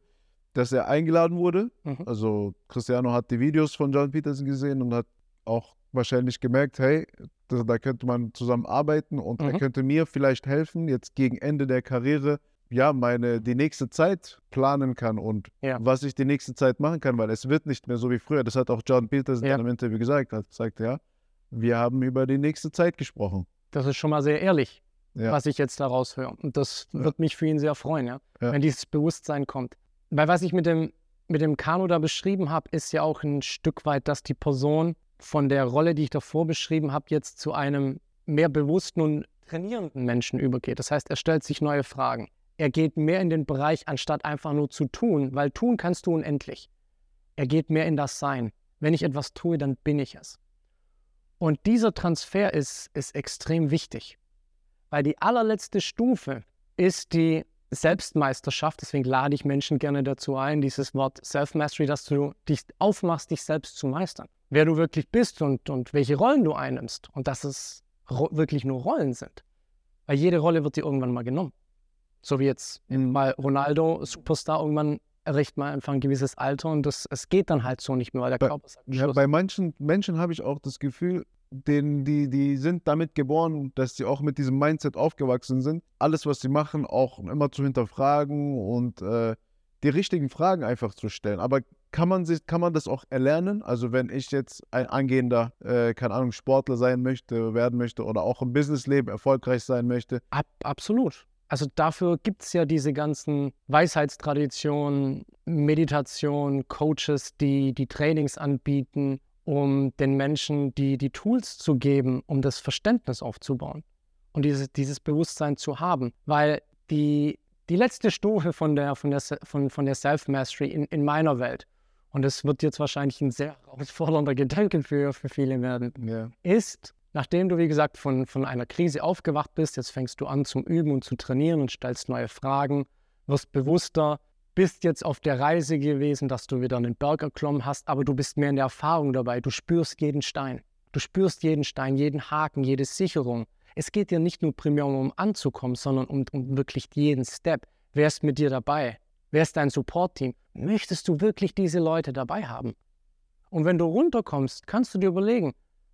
dass er eingeladen wurde. Mhm. Also Cristiano hat die Videos von Jordan Peterson gesehen und hat auch wahrscheinlich gemerkt, hey, da, da könnte man zusammen arbeiten und er Mhm. könnte mir vielleicht helfen, jetzt gegen Ende der Karriere, ja, meine, die nächste Zeit planen kann und Ja. was ich die nächste Zeit machen kann, weil es wird nicht mehr so wie früher. Das hat auch Jordan Peterson Ja. in einem Interview gesagt, hat gesagt, ja, wir haben über die nächste Zeit gesprochen. Das ist schon mal sehr ehrlich, Ja. was ich jetzt daraus höre. Und das Ja. wird mich für ihn sehr freuen, Ja. wenn dieses Bewusstsein kommt. Weil was ich mit dem, mit dem Kanu da beschrieben habe, ist ja auch ein Stück weit, dass die Person von der Rolle, die ich davor beschrieben habe, jetzt zu einem mehr bewussten und trainierenden Menschen übergeht. Das heißt, er stellt sich neue Fragen. er geht mehr in den Bereich, anstatt einfach nur zu tun, weil tun kannst du unendlich. Er geht mehr in das Sein. Wenn ich etwas tue, dann bin ich es. Und dieser Transfer ist, ist extrem wichtig, weil die allerletzte Stufe ist die Selbstmeisterschaft. Deswegen lade ich Menschen gerne dazu ein, dieses Wort Self-Mastery, dass du dich aufmachst, dich selbst zu meistern. Wer du wirklich bist und, und welche Rollen du einnimmst und dass es wirklich nur Rollen sind. Weil jede Rolle wird dir irgendwann mal genommen. So wie jetzt mal Ronaldo, Superstar, irgendwann erreicht man einfach ein gewisses Alter und das, es geht dann halt so nicht mehr, weil der bei, Körper sagt, ja, bei manchen Menschen habe ich auch das Gefühl, den, die, die sind damit geboren, dass sie auch mit diesem Mindset aufgewachsen sind, alles, was sie machen, auch immer zu hinterfragen und äh, die richtigen Fragen einfach zu stellen. Aber kann man, sich, kann man das auch erlernen? Also wenn ich jetzt ein angehender, äh, keine Ahnung, Sportler sein möchte, werden möchte oder auch im Businessleben erfolgreich sein möchte? Ab, absolut. Also dafür gibt es ja diese ganzen Weisheitstraditionen, Meditation, Coaches, die die Trainings anbieten, um den Menschen die, die Tools zu geben, um das Verständnis aufzubauen und dieses, dieses Bewusstsein zu haben. Weil die, die letzte Stufe von der, von der, von, von der Self-Mastery in, in meiner Welt, und das wird jetzt wahrscheinlich ein sehr herausfordernder Gedanke für, für viele werden, Ja. ist, nachdem du, wie gesagt, von, von einer Krise aufgewacht bist, jetzt fängst du an zum Üben und zu trainieren und stellst neue Fragen, wirst bewusster, bist jetzt auf der Reise gewesen, dass du wieder einen Berg erklommen hast, aber du bist mehr in der Erfahrung dabei. Du spürst jeden Stein. Du spürst jeden Stein, jeden Haken, jede Sicherung. Es geht dir nicht nur primär um anzukommen, sondern um, um wirklich jeden Step. Wer ist mit dir dabei? Wer ist dein Support-Team? Möchtest du wirklich diese Leute dabei haben? Und wenn du runterkommst, kannst du dir überlegen,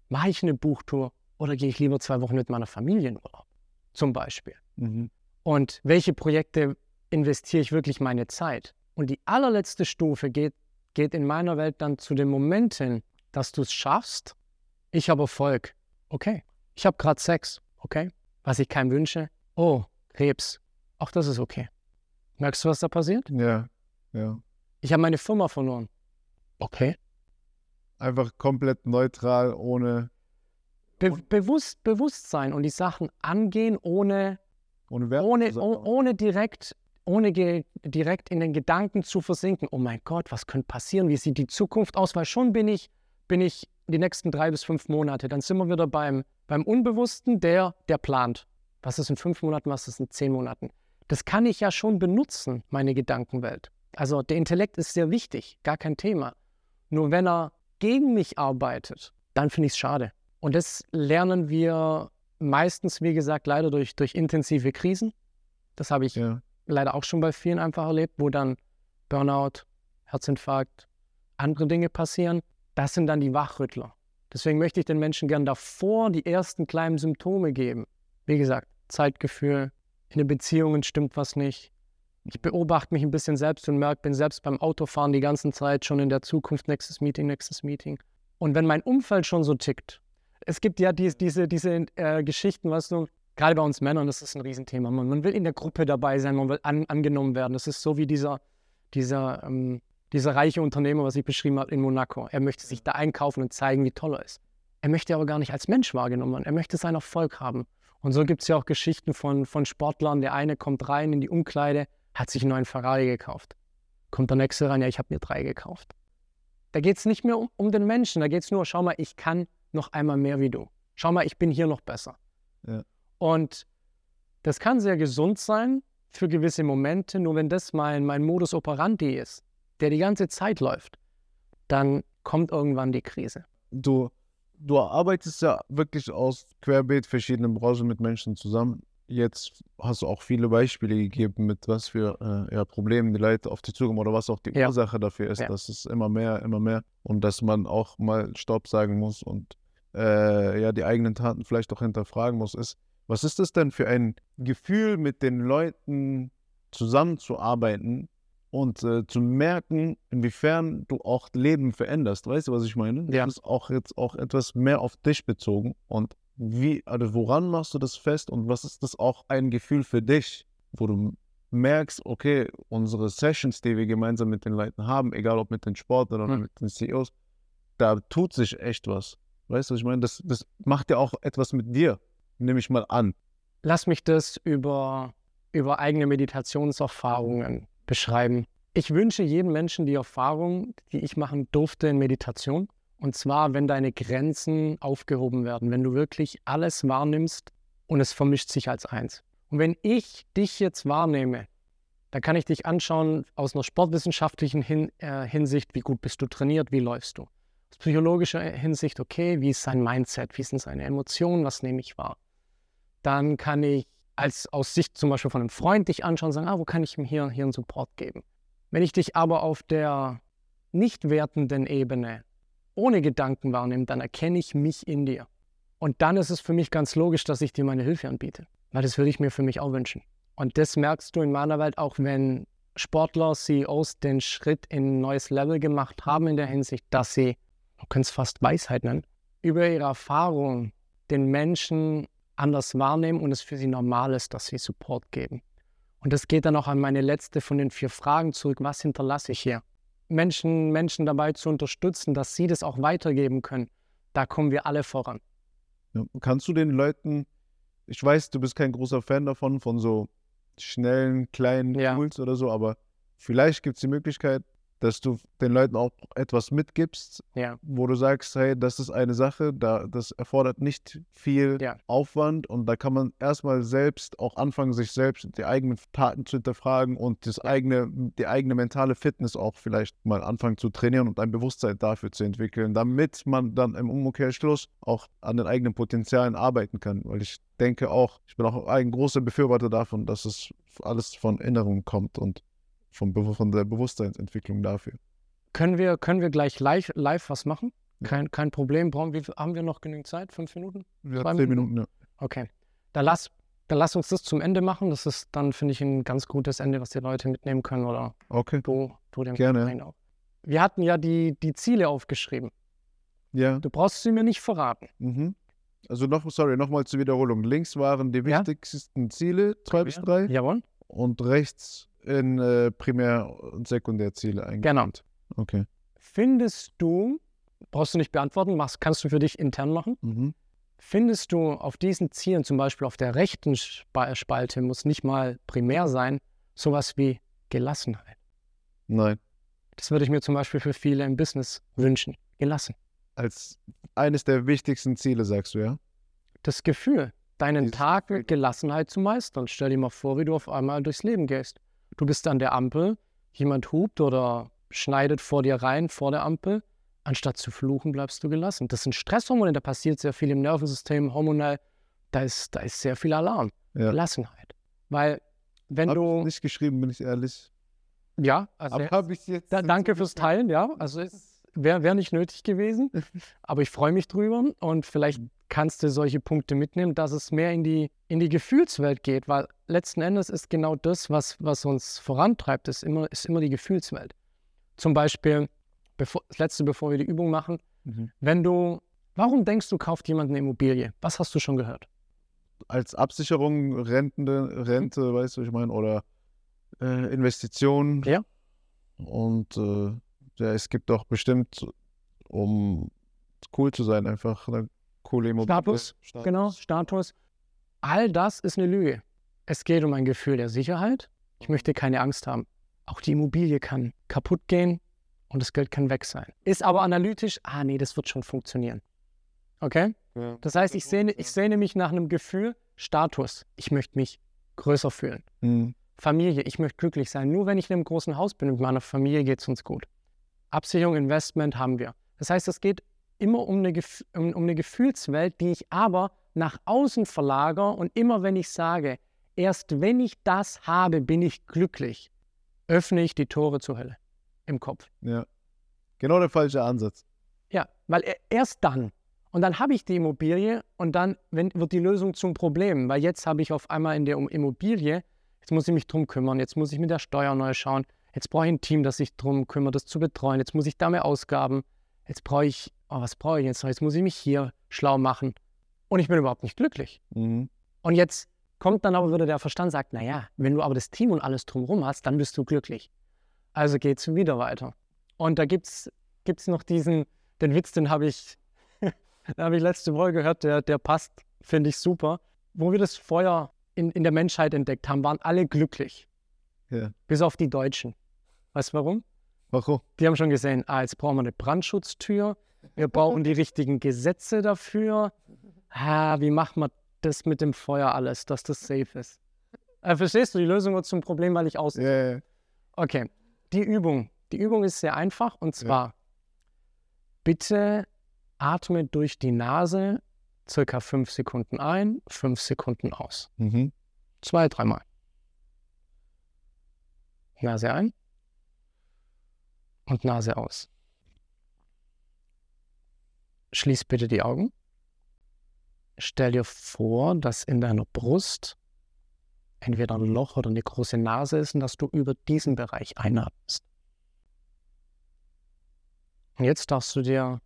mache ich eine Buchtour oder gehe ich lieber zwei Wochen mit meiner Familie in Urlaub? Zum Beispiel. Mhm. Und welche Projekte investiere ich wirklich meine Zeit? Und die allerletzte Stufe geht, geht in meiner Welt dann zu dem Moment hin, dass du es schaffst. Ich habe Erfolg. Okay. Ich habe gerade Sex. Okay. Was ich keinem wünsche. Oh, Krebs. Auch das ist okay. Merkst du, was da passiert? Ja, ja. Ich habe meine Firma verloren. Okay. Einfach komplett neutral, ohne, Be bewusst, Bewusstsein und die Sachen angehen, ohne, ohne Wert. ohne, oh, sein. ohne direkt, ohne direkt in den Gedanken zu versinken. Oh mein Gott, was könnte passieren? Wie sieht die Zukunft aus? Weil schon bin ich, bin ich die nächsten drei bis fünf Monate. Dann sind wir wieder beim, beim Unbewussten, der, der plant. Was ist in fünf Monaten, was ist in zehn Monaten? Das kann ich ja schon benutzen, meine Gedankenwelt. Also der Intellekt ist sehr wichtig, gar kein Thema. Nur wenn er gegen mich arbeitet, dann finde ich es schade. Und das lernen wir meistens, wie gesagt, leider durch, durch intensive Krisen. Das habe ich Ja. leider auch schon bei vielen einfach erlebt, wo dann Burnout, Herzinfarkt, andere Dinge passieren. Das sind dann die Wachrüttler. Deswegen möchte ich den Menschen gern davor die ersten kleinen Symptome geben. Wie gesagt, Zeitgefühl, in den Beziehungen stimmt was nicht. Ich beobachte mich ein bisschen selbst und merke, bin selbst beim Autofahren die ganze Zeit schon in der Zukunft, nächstes Meeting, nächstes Meeting. Und wenn mein Umfeld schon so tickt, es gibt ja dies, diese, diese äh, Geschichten, weißt du, gerade bei uns Männern, das ist ein Riesenthema. Man, man will in der Gruppe dabei sein, man will an, angenommen werden. Das ist so wie dieser, dieser, ähm, dieser reiche Unternehmer, was ich beschrieben habe in Monaco. Er möchte sich da einkaufen und zeigen, wie toll er ist. Er möchte aber gar nicht als Mensch wahrgenommen werden. Er möchte seinen Erfolg haben. Und so gibt es ja auch Geschichten von, von Sportlern. Der eine kommt rein in die Umkleide, hat sich einen neuen Ferrari gekauft. Kommt der nächste rein, ja, ich habe mir drei gekauft. Da geht es nicht mehr um, um den Menschen, da geht es nur, schau mal, ich kann noch einmal mehr wie du. Schau mal, ich bin hier noch besser. Ja. Und das kann sehr gesund sein für gewisse Momente, nur wenn das mein, mein Modus operandi ist, der die ganze Zeit läuft, dann kommt irgendwann die Krise. Du, du arbeitest ja wirklich aus querbeet verschiedenen Branchen mit Menschen zusammen. Jetzt hast du auch viele Beispiele gegeben, mit was für äh, ja, Problemen die Leute auf dich zukommen oder was auch die Ja. Ursache dafür ist, Ja. dass es immer mehr, immer mehr und dass man auch mal Stopp sagen muss und äh, ja die eigenen Taten vielleicht auch hinterfragen muss, ist, was ist das denn für ein Gefühl, mit den Leuten zusammenzuarbeiten und äh, zu merken, inwiefern du auch Leben veränderst. Weißt du, was ich meine? Ja. Das ist auch jetzt auch etwas mehr auf dich bezogen. Und wie, also woran machst du das fest und was ist das auch ein Gefühl für dich, wo du merkst, okay, unsere Sessions, die wir gemeinsam mit den Leuten haben, egal ob mit den Sportlern oder Hm. mit den CEOs, da tut sich echt was. Weißt du, was ich meine? Das, das macht ja auch etwas mit dir, nehme ich mal an. Lass mich das über, über eigene Meditationserfahrungen beschreiben. Ich wünsche jedem Menschen die Erfahrung, die ich machen durfte in Meditation. Und zwar, wenn deine Grenzen aufgehoben werden, wenn du wirklich alles wahrnimmst und es vermischt sich als eins. Und wenn ich dich jetzt wahrnehme, dann kann ich dich anschauen aus einer sportwissenschaftlichen Hin äh, Hinsicht, wie gut bist du trainiert, wie läufst du. Aus psychologischer Hinsicht, okay, wie ist sein Mindset, wie sind seine Emotionen, was nehme ich wahr. Dann kann ich als aus Sicht zum Beispiel von einem Freund dich anschauen und sagen, ah, wo kann ich ihm hier, hier einen Support geben. Wenn ich dich aber auf der nicht wertenden Ebene ohne Gedanken wahrnehme, dann erkenne ich mich in dir. Und dann ist es für mich ganz logisch, dass ich dir meine Hilfe anbiete. Weil das würde ich mir für mich auch wünschen. Und das merkst du in meiner Welt auch, wenn Sportler, CEOs den Schritt in ein neues Level gemacht haben in der Hinsicht, dass sie, man könnte es fast Weisheit nennen, über ihre Erfahrung den Menschen anders wahrnehmen und es für sie normal ist, dass sie Support geben. Und das geht dann auch an meine letzte von den vier Fragen zurück. Was hinterlasse ich hier? Menschen, Menschen dabei zu unterstützen, dass sie das auch weitergeben können. Da kommen wir alle voran. Ja, kannst du den Leuten, ich weiß, du bist kein großer Fan davon, von so schnellen, kleinen Ja. Tools oder so, aber vielleicht gibt es die Möglichkeit, dass du den Leuten auch etwas mitgibst, Ja. wo du sagst, hey, das ist eine Sache, da, das erfordert nicht viel Ja. Aufwand und da kann man erstmal selbst auch anfangen, sich selbst die eigenen Taten zu hinterfragen und das eigene, die eigene mentale Fitness auch vielleicht mal anfangen zu trainieren und ein Bewusstsein dafür zu entwickeln, damit man dann im Umkehrschluss auch an den eigenen Potenzialen arbeiten kann. Weil ich denke auch, ich bin auch ein großer Befürworter davon, dass es alles von Inneren kommt und vom, von der Bewusstseinsentwicklung dafür. Können wir, können wir gleich live, live was machen? Ja. Kein, kein Problem. Brauchen wir, haben wir noch genügend Zeit? Fünf Minuten? Ja, zehn Minuten? Minuten, ja. Okay. Dann lass, dann lass uns das zum Ende machen. Das ist dann, finde ich, ein ganz gutes Ende, was die Leute mitnehmen können oder Okay. du, du dem Gerne. Auch. Wir hatten ja die, die Ziele aufgeschrieben. Ja. Du brauchst sie mir nicht verraten. Mhm. Also noch, sorry, nochmal zur Wiederholung. Links waren die Ja. wichtigsten Ziele, zwei bis drei, Jawohl. und rechts in äh, Primär- und Sekundärziele Genau. eingeteilt. Okay. Findest du, brauchst du nicht beantworten, machst, kannst du für dich intern machen. Mhm. Findest du auf diesen Zielen, zum Beispiel auf der rechten Spa- Spalte, muss nicht mal primär sein, sowas wie Gelassenheit? Nein. Das würde ich mir zum Beispiel für viele im Business wünschen. Gelassen. Als eines der wichtigsten Ziele, sagst du, ja? Das Gefühl, deinen Dieses Tag mit Gelassenheit zu meistern. Stell dir mal vor, wie du auf einmal durchs Leben gehst. Du bist an der Ampel, jemand hupt oder schneidet vor dir rein, vor der Ampel. Anstatt zu fluchen, bleibst du gelassen. Das sind Stresshormone, da passiert sehr viel im Nervensystem, hormonell. Da ist, da ist sehr viel Alarm. Ja. Gelassenheit. Weil, wenn Hab du. ich nicht geschrieben, bin ich ehrlich. Ja, also Aber habe ich jetzt. da, danke fürs Teilen, ja. Also es wäre wär nicht nötig gewesen. Aber ich freue mich drüber und vielleicht kannst du solche Punkte mitnehmen, dass es mehr in die, in die Gefühlswelt geht, weil letzten Endes ist genau das, was, was uns vorantreibt, ist immer, ist immer die Gefühlswelt. Zum Beispiel, bevor, das letzte, bevor wir die Übung machen, Mhm. wenn du, warum denkst du, kauft jemand eine Immobilie? Was hast du schon gehört? Als Absicherung, Rentende, Rente, weißt du, was ich meine, oder äh, Investitionen. Ja. Und äh, ja, es gibt doch bestimmt, um cool zu sein, einfach eine coole Immobilie. Status, Genau, Status. All das ist eine Lüge. Es geht um ein Gefühl der Sicherheit. Ich möchte keine Angst haben. Auch die Immobilie kann kaputt gehen und das Geld kann weg sein. Ist aber analytisch, ah nee, das wird schon funktionieren. Okay? Ja. Das heißt, ich sehne, ich sehne mich nach einem Gefühl, Status. Ich möchte mich größer fühlen. Mhm. Familie, ich möchte glücklich sein. Nur wenn ich in einem großen Haus bin und mit meiner Familie geht es uns gut. Absicherung, Investment haben wir. Das heißt, es geht immer um eine, um, um eine Gefühlswelt, die ich aber nach außen verlagere und immer wenn ich sage, erst wenn ich das habe, bin ich glücklich, öffne ich die Tore zur Hölle im Kopf. Ja. Genau der falsche Ansatz. Ja, weil erst dann. Und dann habe ich die Immobilie und dann wenn, wird die Lösung zum Problem, weil jetzt habe ich auf einmal in der Immobilie, jetzt muss ich mich drum kümmern, jetzt muss ich mit der Steuer neu schauen, jetzt brauche ich ein Team, das sich drum kümmert, das zu betreuen, jetzt muss ich da mehr Ausgaben, jetzt brauche ich, oh, was brauche ich jetzt noch, jetzt muss ich mich hier schlau machen und ich bin überhaupt nicht glücklich. Mhm. Und jetzt kommt dann aber wieder der Verstand, sagt, naja, wenn du aber das Team und alles drumherum hast, dann bist du glücklich. Also geht es wieder weiter. Und da gibt es noch diesen, den Witz, den habe ich, den habe ich letzte Woche gehört, der, der passt, finde ich super. Wo wir das Feuer in, in der Menschheit entdeckt haben, waren alle glücklich. Ja. Bis auf die Deutschen. Weißt du warum? Warum? Die haben schon gesehen, ah, jetzt brauchen wir eine Brandschutztür, wir brauchen die richtigen Gesetze dafür. Ah, wie machen wir das mit dem Feuer alles, dass das safe ist? Äh, verstehst du, die Lösung wird zum Problem, weil ich aus. Ja, ja, ja. Okay, die Übung. Die Übung ist sehr einfach und zwar bitte atme durch die Nase circa fünf Sekunden ein, fünf Sekunden aus. Mhm. Zwei, dreimal. Nase ein und Nase aus. Schließ bitte die Augen. Stell dir vor, dass in deiner Brust entweder ein Loch oder eine große Nase ist und dass du über diesen Bereich einatmest. Und jetzt darfst du dir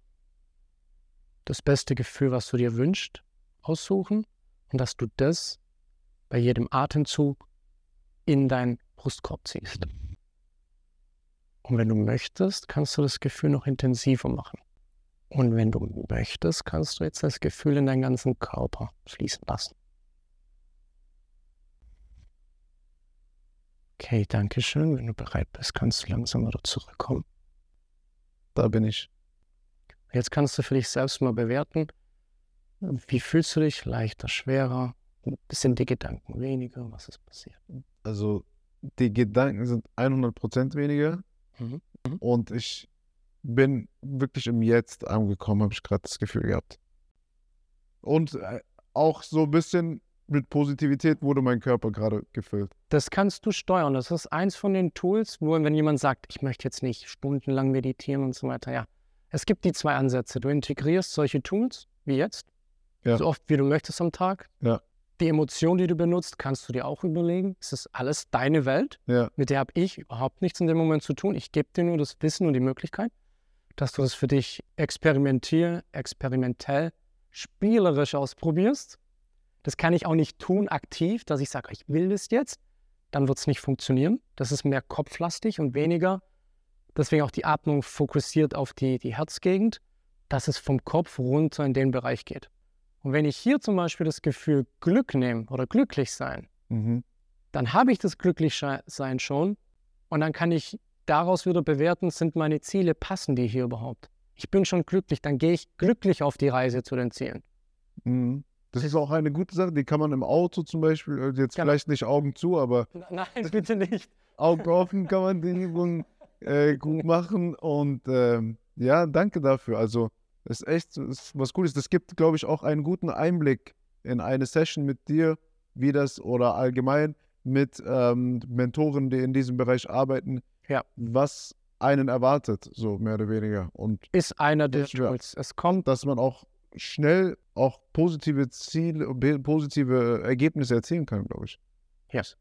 das beste Gefühl, was du dir wünschst, aussuchen und dass du das bei jedem Atemzug in deinen Brustkorb ziehst. Und wenn du möchtest, kannst du das Gefühl noch intensiver machen. Und wenn du möchtest, kannst du jetzt das Gefühl in deinen ganzen Körper fließen lassen. Okay, danke schön. Wenn du bereit bist, kannst du langsam wieder zurückkommen. Da bin ich. Jetzt kannst du für dich selbst mal bewerten, wie fühlst du dich? Leichter, schwerer? Sind die Gedanken weniger? Was ist passiert? Also, die Gedanken sind 100% weniger Mhm. und ich bin wirklich im Jetzt angekommen, habe ich gerade das Gefühl gehabt. Und äh, auch so ein bisschen mit Positivität wurde mein Körper gerade gefüllt. Das kannst du steuern. Das ist eins von den Tools, wo, wenn jemand sagt, ich möchte jetzt nicht stundenlang meditieren und so weiter, ja. Es gibt die zwei Ansätze. Du integrierst solche Tools, wie jetzt, Ja. so oft wie du möchtest am Tag. Ja. Die Emotion, die du benutzt, kannst du dir auch überlegen. Es ist alles deine Welt. Ja, Mit der habe ich überhaupt nichts in dem Moment zu tun. Ich gebe dir nur das Wissen und die Möglichkeit, dass du das für dich experimentier, experimentell, spielerisch ausprobierst. Das kann ich auch nicht tun aktiv, dass ich sage, ich will das jetzt. Dann wird es nicht funktionieren. Das ist mehr kopflastig und weniger. Deswegen auch die Atmung fokussiert auf die, die Herzgegend, dass es vom Kopf runter in den Bereich geht. Und wenn ich hier zum Beispiel das Gefühl Glück nehme oder glücklich sein, mhm. dann habe ich das Glücklichsein schon und dann kann ich daraus wieder bewerten, sind meine Ziele, passen die hier überhaupt? Ich bin schon glücklich, dann gehe ich glücklich auf die Reise zu den Zielen. Mhm. Das ist auch eine gute Sache, die kann man im Auto zum Beispiel, äh, jetzt Genau. vielleicht nicht Augen zu, aber Nein, bitte nicht. Augen offen kann man die Übung äh, gut machen. Und ähm, ja, danke dafür. Also, es ist echt ist was Gutes. Das gibt, glaube ich, auch einen guten Einblick in eine Session mit dir, wie das oder allgemein mit ähm, Mentoren, die in diesem Bereich arbeiten, Ja. was einen erwartet, so mehr oder weniger. Und Ist einer der ja. Tools. Es kommt, dass man auch schnell auch positive Ziele, positive Ergebnisse erzielen kann, glaube ich. yes.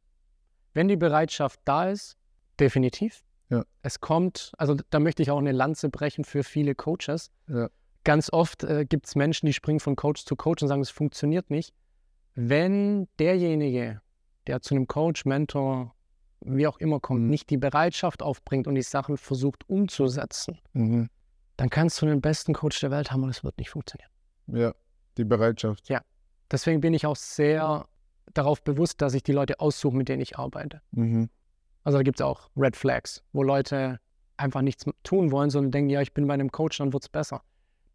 wenn die Bereitschaft da ist, definitiv. Ja. Es kommt, also da möchte ich auch eine Lanze brechen für viele Coaches. Ja. Ganz oft äh, gibt es Menschen, die springen von Coach zu Coach und sagen, es funktioniert nicht. Wenn derjenige, der zu einem Coach, Mentor, wie auch immer kommt, Mhm. nicht die Bereitschaft aufbringt und die Sachen versucht umzusetzen, Mhm. dann kannst du den besten Coach der Welt haben und es wird nicht funktionieren. Ja, die Bereitschaft. Deswegen bin ich auch sehr darauf bewusst, dass ich die Leute aussuche, mit denen ich arbeite. Mhm. Also da gibt es auch Red Flags, wo Leute einfach nichts tun wollen, sondern denken, ja, ich bin bei einem Coach, dann wird es besser.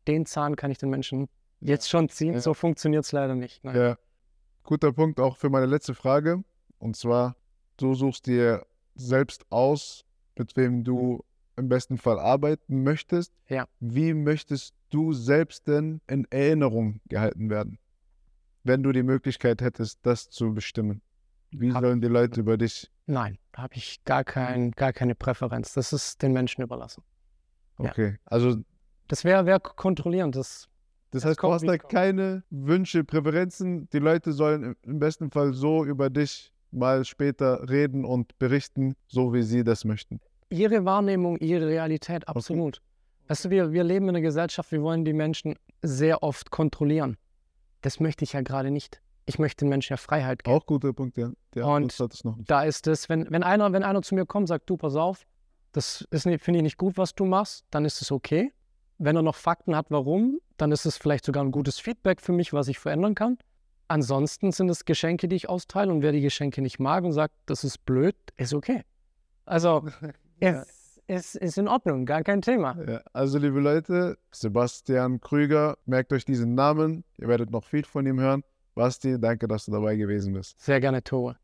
Den Zahn kann ich den Menschen jetzt schon ziehen. Ja. So funktioniert es leider nicht. Nein. Ja, guter Punkt auch für meine letzte Frage. Und zwar, du suchst dir selbst aus, mit wem du im besten Fall arbeiten möchtest. Ja. Wie möchtest du selbst denn in Erinnerung gehalten werden, wenn du die Möglichkeit hättest, das zu bestimmen? Wie Hab- sollen die Leute über dich? Nein, da habe ich gar, kein, gar keine Präferenz. Das ist den Menschen überlassen. Ja. Okay, also Das wäre wär kontrollierend. Das, das heißt, du hast da keine Wünsche, Präferenzen. Die Leute sollen im besten Fall so über dich mal später reden und berichten, so wie sie das möchten. ihre Wahrnehmung, ihre Realität, absolut. Weißt du, wir, wir leben in einer Gesellschaft, wir wollen die Menschen sehr oft kontrollieren. Das möchte ich ja gerade nicht. Ich möchte den Menschen ja Freiheit geben. Auch guter Punkt, ja. Der Und- Abschluss hat es noch. Da ist es, wenn, wenn, einer, wenn einer zu mir kommt, sagt, du, pass auf, das finde ich nicht gut, was du machst, dann ist es okay. Wenn er noch Fakten hat, warum, dann ist es vielleicht sogar ein gutes Feedback für mich, was ich verändern kann. Ansonsten sind es Geschenke, die ich austeile. Und wer die Geschenke nicht mag und sagt, das ist blöd, ist okay. Also, es ist, ist in Ordnung, gar kein Thema. Ja, also, liebe Leute, Sebastian Krüger, merkt euch diesen Namen. Ihr werdet noch viel von ihm hören. Basti, danke, dass du dabei gewesen bist. Sehr gerne, Tore.